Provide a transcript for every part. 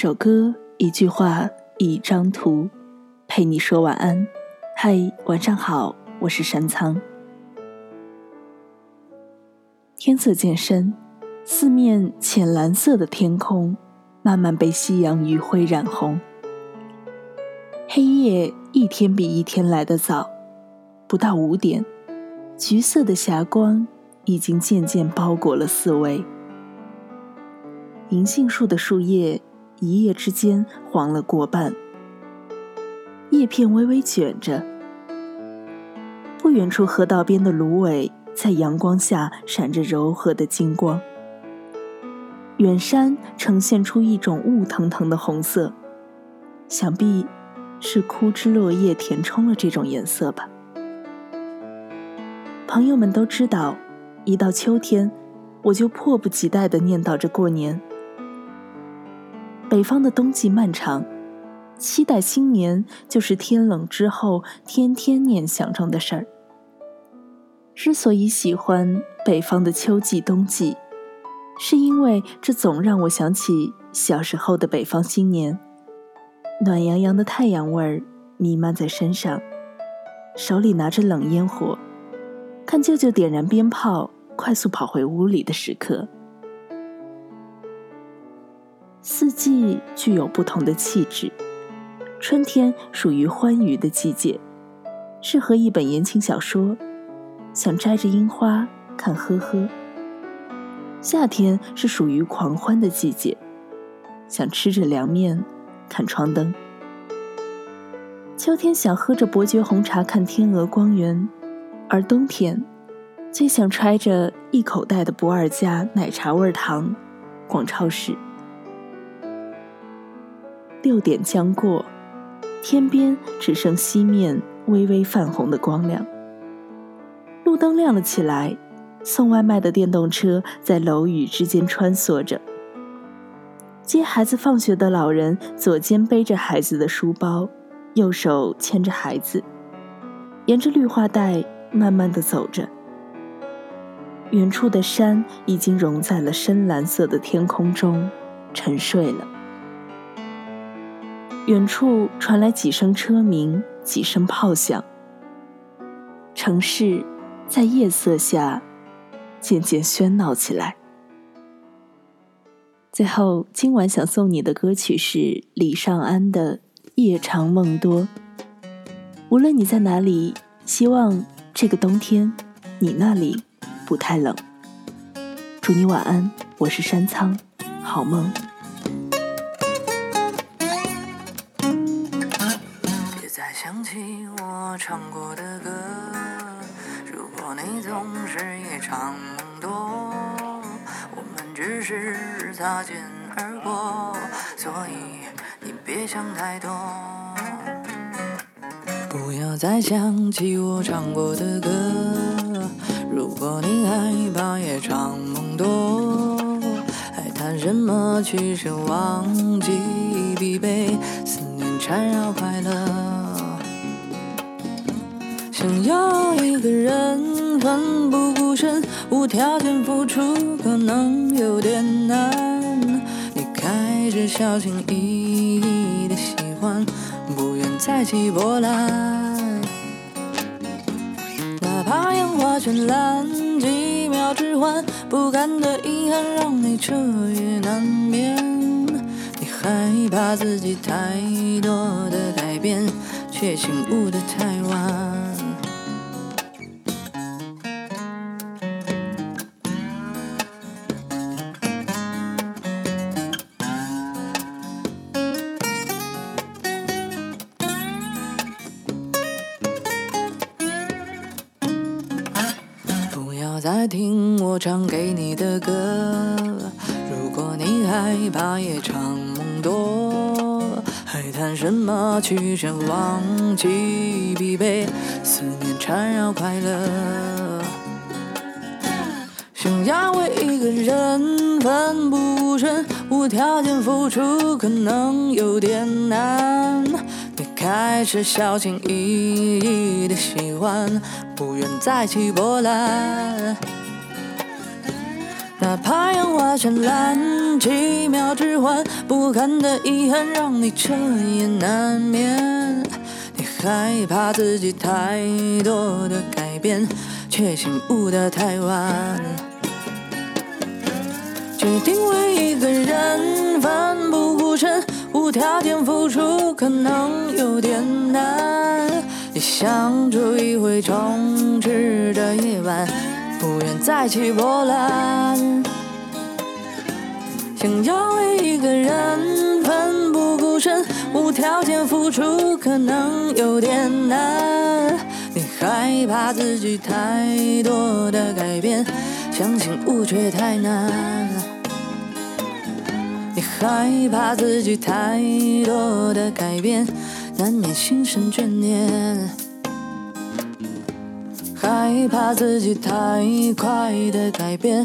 首歌，一句话，一张图，陪你说晚安。嗨，晚上好，我是山仓。天色渐深，四面浅蓝色的天空慢慢被夕阳余晖染红。黑夜一天比一天来得早，不到五点，橘色的霞光已经渐渐包裹了四围。银杏树的树叶一夜之间黄了过半，叶片微微卷着。不远处河道边的芦苇在阳光下闪着柔和的金光，远山呈现出一种雾腾腾的红色，想必是枯枝落叶填充了这种颜色吧。朋友们都知道，一到秋天，我就迫不及待地念叨着过年。北方的冬季漫长，期待新年就是天冷之后天天念想中的事儿。之所以喜欢北方的秋季、冬季，是因为这总让我想起小时候的北方新年，暖洋洋的太阳味儿弥漫在身上，手里拿着冷烟火，看舅舅点燃鞭炮，快速跑回屋里的时刻。四季具有不同的气质，春天属于欢愉的季节，适合一本言情小说，想摘着樱花看呵呵。夏天是属于狂欢的季节，想吃着凉面看窗灯。秋天想喝着伯爵红茶看天鹅光源，而冬天最想揣着一口袋的不二家奶茶味糖逛超市。六点将过，天边只剩西面微微泛红的光亮。路灯亮了起来，送外卖的电动车在楼宇之间穿梭着。接孩子放学的老人左肩背着孩子的书包，右手牵着孩子，沿着绿化带慢慢的走着。远处的山已经融在了深蓝色的天空中，沉睡了。远处传来几声车鸣，几声炮响。城市在夜色下渐渐喧闹起来。最后，今晚想送你的歌曲是李尚安的《夜长梦多》。无论你在哪里，希望这个冬天你那里不太冷。祝你晚安，我是山仓，好梦。再想起我唱过的歌，如果你总是夜长梦多，我们只是擦肩而过，所以你别想太多。不要再想起我唱过的歌，如果你害怕夜长梦多，还谈什么去奢忘记疲惫，思念缠绕快乐。想要一个人奋不顾身，无条件付出，可能有点难。你开始小心翼翼的喜欢，不愿再起波澜。哪怕烟花绚烂，几秒之欢，不甘的遗憾让你彻夜难眠。你害怕自己太多的改变，却醒悟的太晚。听我唱给你的歌，如果你害怕夜长梦多，还谈什么去奢忘记疲惫，思念缠绕快乐。想要为一个人奋不顾身，无条件付出，可能有点难。开始小心翼翼的喜欢，不愿再起波澜。哪怕烟花绚烂，奇妙之欢，不堪的遗憾让你彻夜难眠。你害怕自己太多的改变，却醒悟的太晚。决定为一个人奋不顾身，无条件付出可能有点难。你想住一回充斥的夜晚，不愿再起波澜。想要为一个人奋不顾身，无条件付出可能有点难。你害怕自己太多的改变，相信悟却太难。你害怕自己太多的改变，难免心生眷恋。害怕自己太快的改变。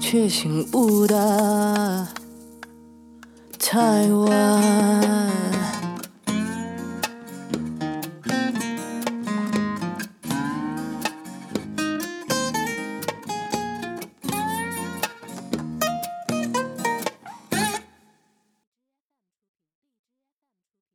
却醒悟的太晚。